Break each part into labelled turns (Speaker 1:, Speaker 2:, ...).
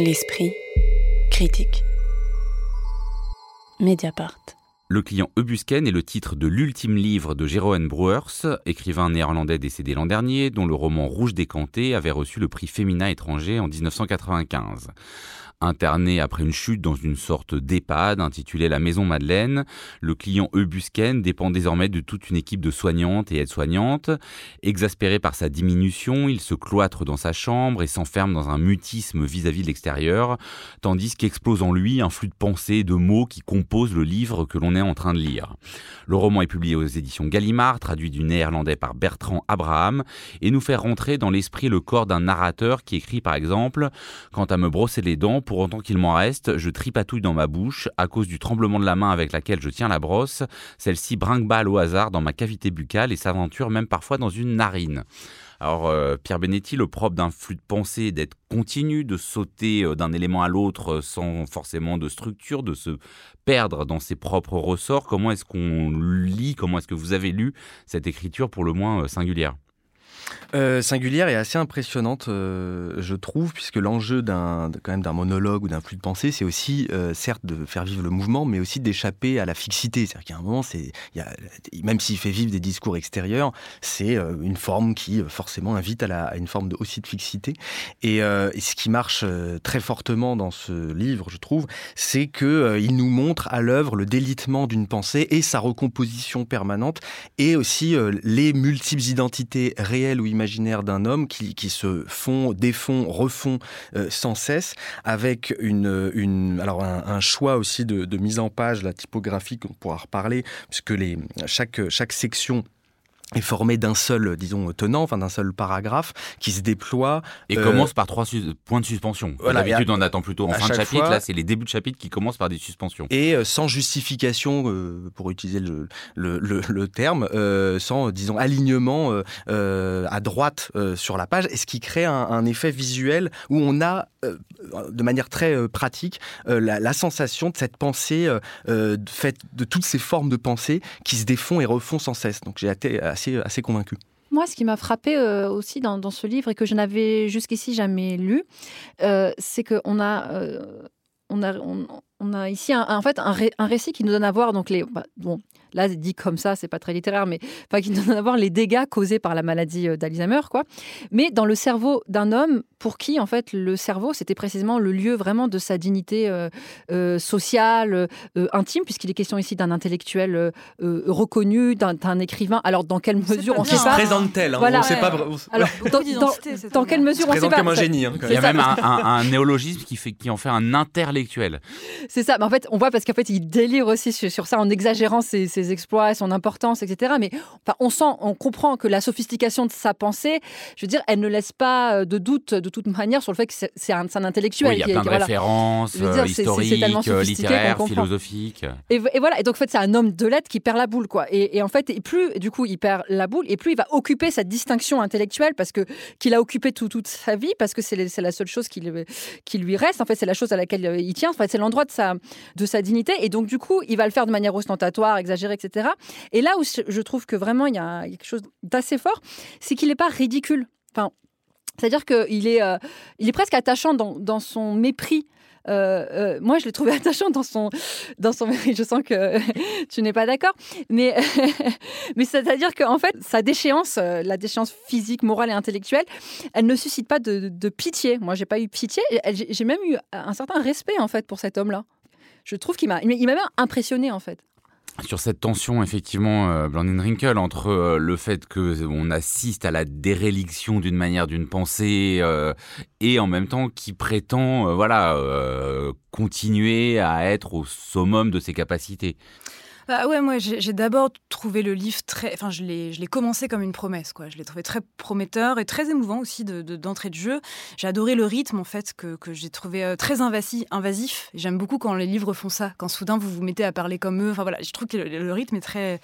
Speaker 1: L'esprit critique. Mediapart.
Speaker 2: Le client Ebusken est le titre de l'ultime livre de Jeroen Brouwers, écrivain néerlandais décédé l'an dernier, dont le roman Rouge décanté avait reçu le prix Féminin étranger en 1995. Interné après une chute dans une sorte d'EHPAD intitulée La Maison Madeleine, le client Eubusken dépend désormais de toute une équipe de soignantes et aides-soignantes. Exaspéré par sa diminution, il se cloître dans sa chambre et s'enferme dans un mutisme vis-à-vis de l'extérieur, tandis qu'explose en lui un flux de pensées et de mots qui composent le livre que l'on est en train de lire. Le roman est publié aux éditions Gallimard, traduit du néerlandais par Bertrand Abraham, et nous fait rentrer dans l'esprit le corps d'un narrateur qui écrit par exemple Quant à me brosser les dents, pour autant qu'il m'en reste, je tripatouille dans ma bouche à cause du tremblement de la main avec laquelle je tiens la brosse. Celle-ci brinque-balle au hasard dans ma cavité buccale et s'aventure même parfois dans une narine. Alors, euh, Pierre Benetti, le propre d'un flux de pensée, d'être continu, de sauter euh, d'un élément à l'autre euh, sans forcément de structure, de se perdre dans ses propres ressorts. Comment est-ce qu'on lit, comment est-ce que vous avez lu cette écriture pour le moins singulière?
Speaker 3: Euh, singulière et assez impressionnante, euh, je trouve, puisque l'enjeu d'un monologue ou d'un flux de pensée, c'est aussi, euh, certes, de faire vivre le mouvement, mais aussi d'échapper à la fixité. C'est-à-dire qu'à un moment, c'est, même s'il fait vivre des discours extérieurs, c'est une forme qui forcément invite à, une forme de, aussi de fixité. Et, ce qui marche très fortement dans ce livre, je trouve, c'est que il nous montre à l'œuvre le délitement d'une pensée et sa recomposition permanente, et aussi les multiples identités réelles ou imaginaire d'un homme qui, qui, se font, défont, refont euh, sans cesse, avec une, une alors un, choix aussi de, de, mise en page, la typographie qu'on pourra reparler, puisque les, chaque, chaque section est formé d'un seul, disons, tenant, enfin d'un seul paragraphe qui se déploie.
Speaker 2: Et euh, commence par trois points de suspension. Voilà, D'habitude, on attend plutôt en fin de chapitre. Là, c'est les débuts de chapitre qui commencent par des suspensions.
Speaker 3: Et euh, sans justification, euh, pour utiliser le, le, le, terme, sans, disons, alignement à droite sur la page, et ce qui crée un, un effet visuel où on a, de manière très pratique, la, la, sensation de cette pensée faite de toutes ces formes de pensée qui se défont et refont sans cesse. Donc j'ai été assez, convaincu.
Speaker 4: Moi, ce qui m'a frappé euh, aussi dans, ce livre et que je n'avais jusqu'ici jamais lu, euh, c'est qu'on a, euh, on a, on, a ici un, en fait un, un, récit qui nous donne à voir donc les bah, bon là dit comme ça, c'est pas très littéraire, mais enfin, qui donne à voir les dégâts causés par la maladie euh, d'Alzheimer, quoi. Mais dans le cerveau d'un homme pour qui, en fait, le cerveau, c'était précisément le lieu vraiment de sa dignité euh, euh, sociale, intime, puisqu'il est question ici d'un intellectuel reconnu, d'un écrivain. Alors, dans quelle mesure on,
Speaker 3: sait
Speaker 4: pas
Speaker 3: se présente-t-elle
Speaker 4: hein, voilà.
Speaker 3: On sait pas.
Speaker 4: Alors, dans, quelle mesure on sait pas
Speaker 3: comme un génie. Hein,
Speaker 2: il y a même un, néologisme qui fait qui en fait un interlectuel.
Speaker 4: C'est ça. Mais en fait, on voit parce qu'en fait, il délire aussi sur, ça en exagérant ses ses exploits, son importance, etc. Mais enfin, on sent, on comprend que la sophistication de sa pensée, je veux dire, elle ne laisse pas euh, de doute de toute manière sur le fait que c'est un, un, intellectuel.
Speaker 2: il y a plein de références euh, historiques, littéraires, philosophiques.
Speaker 4: Et, voilà. Et donc, en fait, c'est un homme de lettres qui perd la boule, quoi. Et, en fait, et plus, du coup, il perd la boule, et plus il va occuper cette distinction intellectuelle parce que qu'il a occupé toute sa vie, parce que c'est la seule chose qui, qui lui reste. En fait, c'est la chose à laquelle euh, il tient. En fait, c'est l'endroit de sa, de sa dignité. Et donc, du coup, il va le faire de manière ostentatoire, exagérée etc. Et là où je trouve que vraiment il y a quelque chose d'assez fort, c'est qu'il n'est pas ridicule. Enfin, c'est-à-dire qu'il est, euh, il est presque attachant dans, son mépris. Euh, euh, moi, je l'ai trouvé attachant dans son, dans son. Je sens que tu n'es pas d'accord. Mais, mais c'est-à-dire qu'en fait, sa déchéance, la déchéance physique, morale et intellectuelle, elle ne suscite pas de, de pitié. Moi, j'ai pas eu pitié. J'ai même eu un certain respect, en fait, pour cet homme-là. Je trouve qu'il m'a, il m'a même impressionné, en fait
Speaker 2: sur cette tension effectivement euh, Blandine Rinkel entre euh, le fait que on assiste à la déréliction d'une manière d'une pensée euh, et en même temps qui prétend voilà continuer à être au summum de ses capacités.
Speaker 5: Bah ouais, moi j'ai d'abord trouvé le livre très. Enfin, je l'ai commencé comme une promesse, quoi. Je l'ai trouvé très prometteur et très émouvant aussi d'entrée de, de, jeu. J'ai adoré le rythme, en fait, que, que j'ai trouvé euh, très invasif. invasif. J'aime beaucoup quand les livres font ça, quand soudain vous vous mettez à parler comme eux. Enfin voilà, je trouve que le rythme est très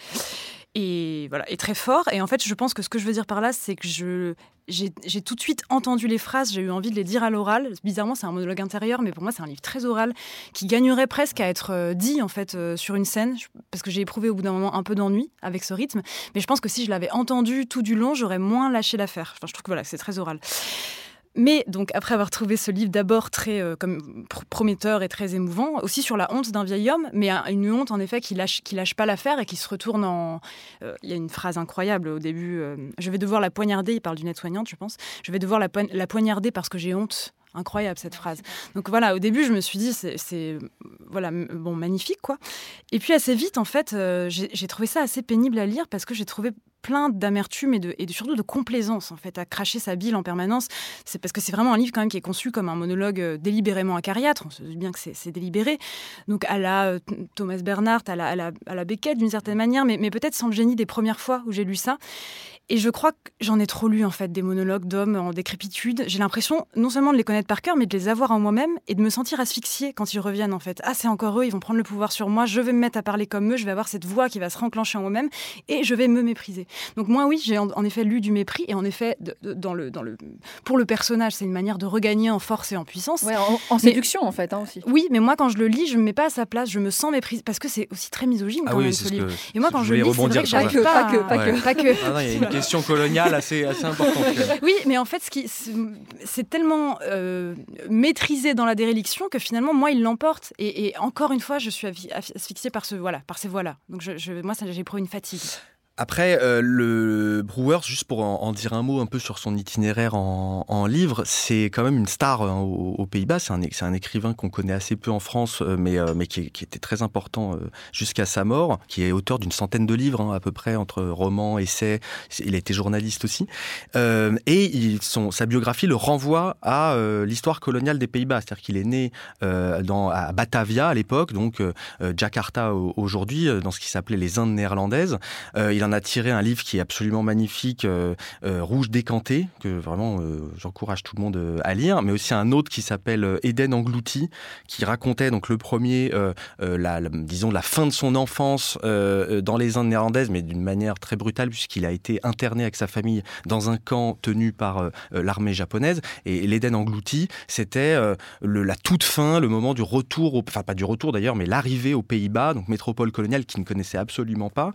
Speaker 5: et voilà est très fort. Et en fait je pense que ce que je veux dire par là c'est que je j'ai tout de suite entendu les phrases j'ai eu envie de les dire à l'oral. Bizarrement c'est un monologue intérieur mais pour moi c'est un livre très oral qui gagnerait presque à être euh, dit en fait euh, sur une scène. Parce que j'ai éprouvé au bout d'un moment un peu d'ennui avec ce rythme. Mais je pense que si je l'avais entendu tout du long j'aurais moins lâché l'affaire. Enfin je trouve que voilà c'est très oral Mais donc après avoir trouvé ce livre d'abord très comme prometteur et très émouvant, aussi sur la honte d'un vieil homme, mais une honte en effet qui lâche qui lâche pas l'affaire et qui se retourne en. Il y a une phrase incroyable au début. je vais devoir la poignarder. Il parle d'une aide-soignante, je pense. Je vais devoir la, la poignarder parce que j'ai honte incroyable cette phrase. Donc voilà, au début, je me suis dit, c'est voilà, bon, magnifique, quoi. Et puis assez vite, en fait, euh, j'ai trouvé ça assez pénible à lire parce que j'ai trouvé plein d'amertume et, de, et surtout de complaisance en fait à cracher sa bile en permanence. C'est parce que c'est vraiment un livre quand même qui est conçu comme un monologue euh, délibérément acariâtre. On se dit bien que c'est délibéré. Donc à la euh, Thomas Bernhardt, à la, à la, à la Beckett d'une certaine manière, mais, mais peut-être sans le génie des premières fois où j'ai lu ça. Et je crois que j'en ai trop lu en fait des monologues d'hommes en décrépitude. J'ai l'impression non seulement de les connaître par cœur, mais de les avoir en moi-même et de me sentir asphyxiée quand ils reviennent en fait. Ah c'est encore eux, ils vont prendre le pouvoir sur moi, je vais me mettre à parler comme eux, je vais avoir cette voix qui va se renclencher en moi-même et je vais me mépriser. Donc moi oui, j'ai en, effet lu du mépris et en effet dans le, dans le, pour le personnage c'est une manière de regagner en force et en puissance.
Speaker 4: Ouais, en, séduction en fait hein, aussi.
Speaker 5: Oui, mais moi quand je le lis, je me mets pas à sa place, je me sens méprise parce que c'est aussi très misogyne ah quand même ce livre. et moi quand je, le lis, c'est vrai que pas, pas, que, pas que, pas que.
Speaker 3: Ah une question coloniale assez, assez importante.
Speaker 5: Oui, mais en fait, ce qui, c'est tellement euh, maîtrisé dans la déréliction que finalement, moi, il l'emporte. Et, encore une fois, je suis asphyxiée par, ce, voilà, par ces voix-là. Donc, je, je, moi, j'ai pris une fatigue.
Speaker 3: Après, euh, le Brewers, juste pour en, dire un mot un peu sur son itinéraire en, livre, c'est quand même une star hein, aux, Pays-Bas. C'est un, écrivain qu'on connaît assez peu en France, euh, mais, euh, mais qui, était très important jusqu'à sa mort, qui est auteur d'une centaine de livres hein, à peu près, entre romans, essais. Il a été journaliste aussi. et sa biographie le renvoie à l'histoire coloniale des Pays-Bas. C'est-à-dire qu'il est né dans, à Batavia à l'époque, donc Jakarta aujourd'hui, dans ce qui s'appelait les Indes néerlandaises. En a tiré un livre qui est absolument magnifique, euh, euh, Rouge décanté, que vraiment euh, j'encourage tout le monde à lire, mais aussi un autre qui s'appelle Eden englouti, qui racontait donc le premier, disons la fin de son enfance dans les Indes néerlandaises, mais d'une manière très brutale puisqu'il a été interné avec sa famille dans un camp tenu par l'armée japonaise. Et l'Eden englouti, c'était la toute fin, le moment du retour, enfin pas du retour d'ailleurs, mais l'arrivée aux Pays-Bas, donc métropole coloniale qu'il ne connaissait absolument pas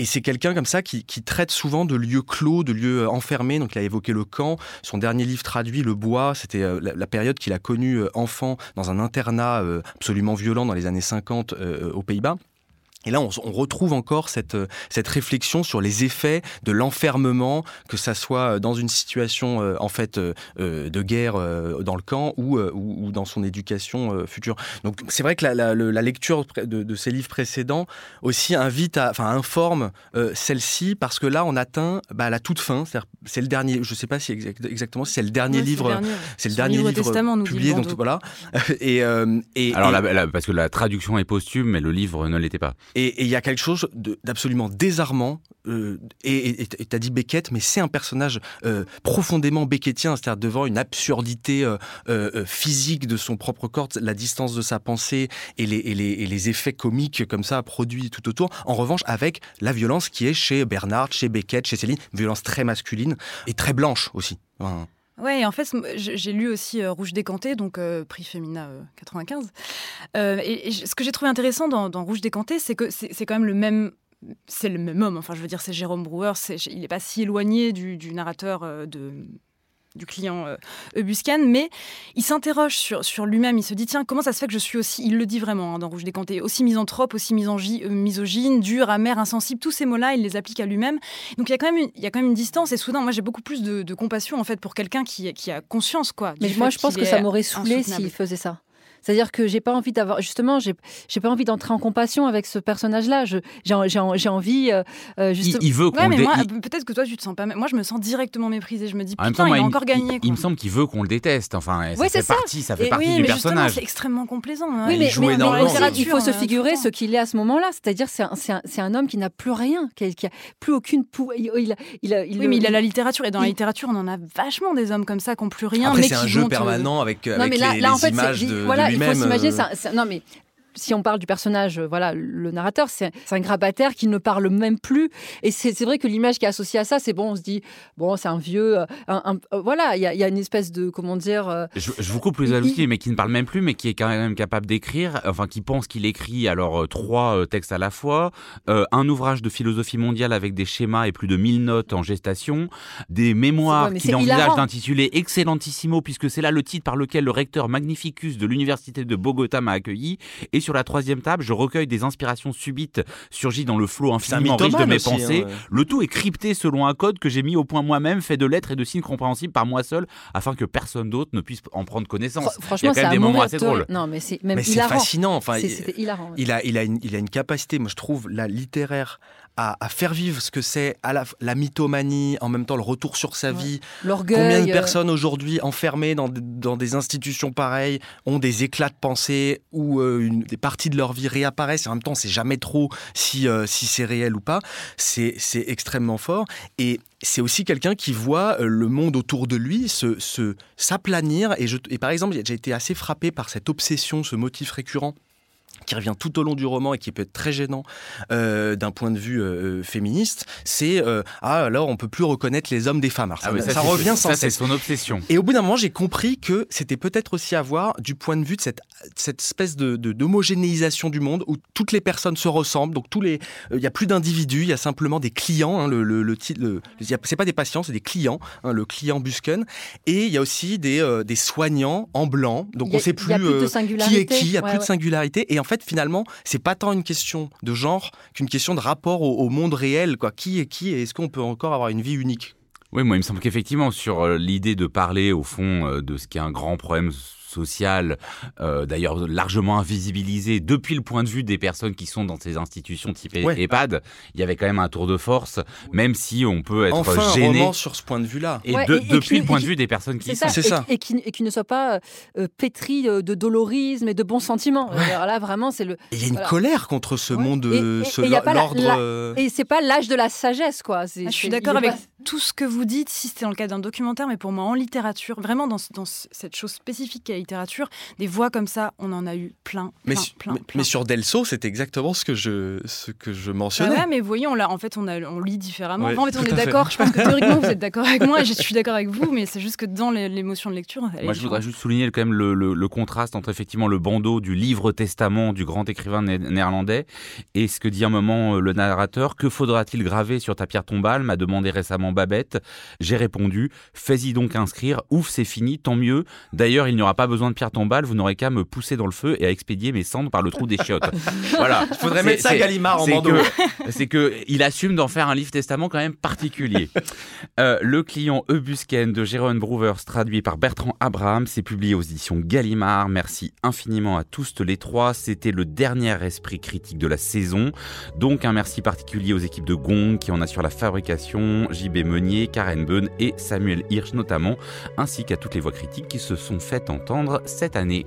Speaker 3: et c'est quelqu'un comme ça qui, traite souvent de lieux clos, de lieux euh, enfermés. Donc il a évoqué le camp. Son dernier livre traduit, Le Bois, c'était euh, la, période qu'il a connue euh, enfant dans un internat absolument violent dans les années 50 aux Pays-Bas. Et là, on, retrouve encore cette, euh, cette réflexion sur les effets de l'enfermement, que ça soit euh, dans une situation euh, en fait de guerre dans le camp ou, ou, dans son éducation future. Donc c'est vrai que la, la, lecture de, de, ces livres précédents aussi invite, à, enfin informe celle-ci parce que là, on atteint bah, la toute fin. C'est le dernier. Je ne sais pas si exactement si c'est le dernier livre. C'est le dernier livre, publié. Donc voilà.
Speaker 2: et, et alors parce que la traduction est posthume, mais le livre ne l'était pas.
Speaker 3: Et il y a quelque chose d'absolument désarmant. Euh, et tu as dit Beckett, mais c'est un personnage euh, profondément beckettien, c'est-à-dire devant une absurdité euh, physique de son propre corps, la distance de sa pensée et les, et les, effets comiques comme ça produits tout autour. En revanche, avec la violence qui est chez Bernard, chez Beckett, chez Céline, violence très masculine et très blanche aussi.
Speaker 5: Ouais, en fait, j'ai lu aussi euh, Rouge décanté, donc euh, prix Femina 95. Euh, et, ce que j'ai trouvé intéressant dans, Rouge décanté, c'est que c'est quand même le même c'est le même homme. Enfin, je veux dire, c'est Jérôme Brouwer. il n'est pas si éloigné du narrateur de du client euh, Eubuscan, mais il s'interroge sur, sur lui-même, il se dit tiens, comment ça se fait que je suis aussi, il le dit vraiment hein, dans Rouge décanté, aussi misanthrope, aussi euh, misogyne, dur, amer, insensible, tous ces mots-là, il les applique à lui-même. Donc il y, a quand même une, il y a quand même une distance, et soudain, moi j'ai beaucoup plus de, compassion en fait pour quelqu'un qui, qui a conscience. quoi.
Speaker 4: Mais moi je pense que ça m'aurait saoulé s'il faisait ça. C'est-à-dire que j'ai pas envie d'avoir, justement, j'ai pas envie d'entrer en compassion avec ce personnage-là. J'ai envie, euh,
Speaker 2: euh, justement. Il, veut qu'on
Speaker 5: mais moi, peut-être que toi, tu te sens pas. Moi, je me sens directement méprisée. Je me dis, putain, il a encore gagné.
Speaker 2: Il, me semble qu'il veut qu'on le déteste. Enfin, ça fait partie, ça fait partie du personnage.
Speaker 5: C'est extrêmement complaisant.
Speaker 4: Hein. Oui, mais, il faut se figurer ce qu'il est à ce moment-là. C'est-à-dire, c'est un, homme qui n'a plus rien, qui a, plus aucune. Il,
Speaker 5: oui, mais il a la littérature et dans la littérature, on en a vachement des hommes comme ça qui n'ont plus rien.
Speaker 3: Après, c'est un jeu permanent avec les images de
Speaker 4: il faut s'imaginer, ça, non mais si on parle du personnage, euh, voilà, le narrateur, c'est un grabataire qui ne parle même plus. Et c'est vrai que l'image qui est associée à ça, c'est bon, on se dit, bon, c'est un vieux. Euh, un, euh, voilà, il y, y, a une espèce de. Comment dire.
Speaker 2: Je, vous coupe les outils, mais qui ne parle même plus, mais qui est quand même capable d'écrire, enfin, qui pense qu'il écrit alors trois textes à la fois, un ouvrage de philosophie mondiale avec des schémas et plus de 1000 notes en gestation, des mémoires qu'il envisage d'intituler Excellentissimo, puisque c'est là le titre par lequel le recteur Magnificus de l'université de Bogota m'a accueilli. Et sur la troisième table, je recueille des inspirations subites surgies dans le flot infiniment riche de mes pensées. Hein, le tout est crypté selon un code que j'ai mis au point moi-même, fait de lettres et de signes compréhensibles par moi seul, afin que personne d'autre ne puisse en prendre connaissance.
Speaker 4: Franchement,
Speaker 2: il y a quand même des moments assez drôles.
Speaker 4: Non, mais c'est
Speaker 3: même fascinant. Enfin,
Speaker 4: hilarant.
Speaker 3: Il a, il a, une, il a une capacité, moi je trouve, la littéraire à, faire vivre ce que c'est à la, la, mythomanie, en même temps le retour sur sa vie.
Speaker 4: L'orgueil.
Speaker 3: Combien de euh, personnes aujourd'hui enfermées dans, dans, des institutions pareilles ont des éclats de pensée ou euh, une, des parties de leur vie réapparaissent et en même temps c'est jamais trop si, euh, si c'est réel ou pas. C'est extrêmement fort et c'est aussi quelqu'un qui voit le monde autour de lui se, s'aplanir et, et par exemple j'ai été assez frappé par cette obsession, ce motif récurrent qui revient tout au long du roman et qui peut être très gênant euh, d'un point de vue euh, féministe, c'est euh, ah alors on peut plus reconnaître les hommes des femmes.
Speaker 2: Ah ça, revient sans ça, c'est son obsession.
Speaker 3: Et au bout d'un moment, j'ai compris que c'était peut-être aussi à voir du point de vue de cette, cette espèce de d'homogénéisation du monde où toutes les personnes se ressemblent. Donc tous les, il n'y a plus d'individus, il y a simplement des clients. Hein, le, le, le, c'est pas des patients, c'est des clients. Hein, le client Busken. Et il y a aussi des, des soignants en blanc. Donc on ne sait plus, qui est qui. Il n'y a plus de singularité. Et en fait, finalement, c'est pas tant une question de genre qu'une question de rapport au, monde réel. Quoi. Qui est qui et est-ce qu'on peut encore avoir une vie unique?
Speaker 2: Oui, moi, il me semble qu'effectivement, sur euh, l'idée de parler, au fond, euh, de ce qui est un grand problème social, euh, d'ailleurs largement invisibilisé depuis le point de vue des personnes qui sont dans ces institutions type EHPAD. Il y avait quand même un tour de force, même si on peut être
Speaker 3: enfin,
Speaker 2: gêné.
Speaker 3: Un sur ce point de vue-là.
Speaker 2: Et, depuis le point de vue des personnes qui
Speaker 4: sont. C'est ça. Et, qui, ne soit pas euh, pétri de dolorisme et de bons sentiments. Alors là, vraiment, c'est le.
Speaker 3: Il y a une colère contre ce monde, ce l'ordre.
Speaker 4: Et c'est pas l'âge de la sagesse, quoi.
Speaker 5: Ah, je suis d'accord avec tout ce que vous dites, si c'était dans le cadre d'un documentaire, mais pour moi, en littérature, vraiment dans, dans cette chose spécifique qu'est la littérature, des voix comme ça, on en a eu plein.
Speaker 3: mais,
Speaker 5: plein,
Speaker 3: mais, sur Delso, c'est exactement ce que je, ce que je mentionnais.
Speaker 5: Ah ouais, mais voyez, on, en fait, on, a, on lit différemment. en fait, on est d'accord. Je pense que théoriquement, vous êtes d'accord avec moi et je suis d'accord avec vous, mais c'est juste que dans l'émotion de lecture.
Speaker 2: Moi, je voudrais juste souligner quand même le, le, contraste entre effectivement le bandeau du livre testament du grand écrivain néerlandais et ce que dit un moment euh, le narrateur. Que faudra-t-il graver sur ta pierre tombale? m'a demandé récemment Babette. J'ai répondu, fais-y donc inscrire, ouf, c'est fini, tant mieux. D'ailleurs, il n'y aura pas besoin de pierre tombale, vous n'aurez qu'à me pousser dans le feu et à expédier mes cendres par le trou des chiottes.
Speaker 3: voilà. Il faudrait mettre ça Gallimard en bandeau.
Speaker 2: C'est que il assume d'en faire un livre testament quand même particulier. Euh, le client Eubusken de Jérôme Brouvers, traduit par Bertrand Abraham, c'est publié aux éditions Gallimard. Merci infiniment à tous les trois. C'était le dernier esprit critique de la saison. Donc un merci particulier aux équipes de Gong qui en assurent la fabrication, JB Meunier, Karen Beun et Samuel Hirsch notamment, ainsi qu'à toutes les voix critiques qui se sont faites entendre cette année.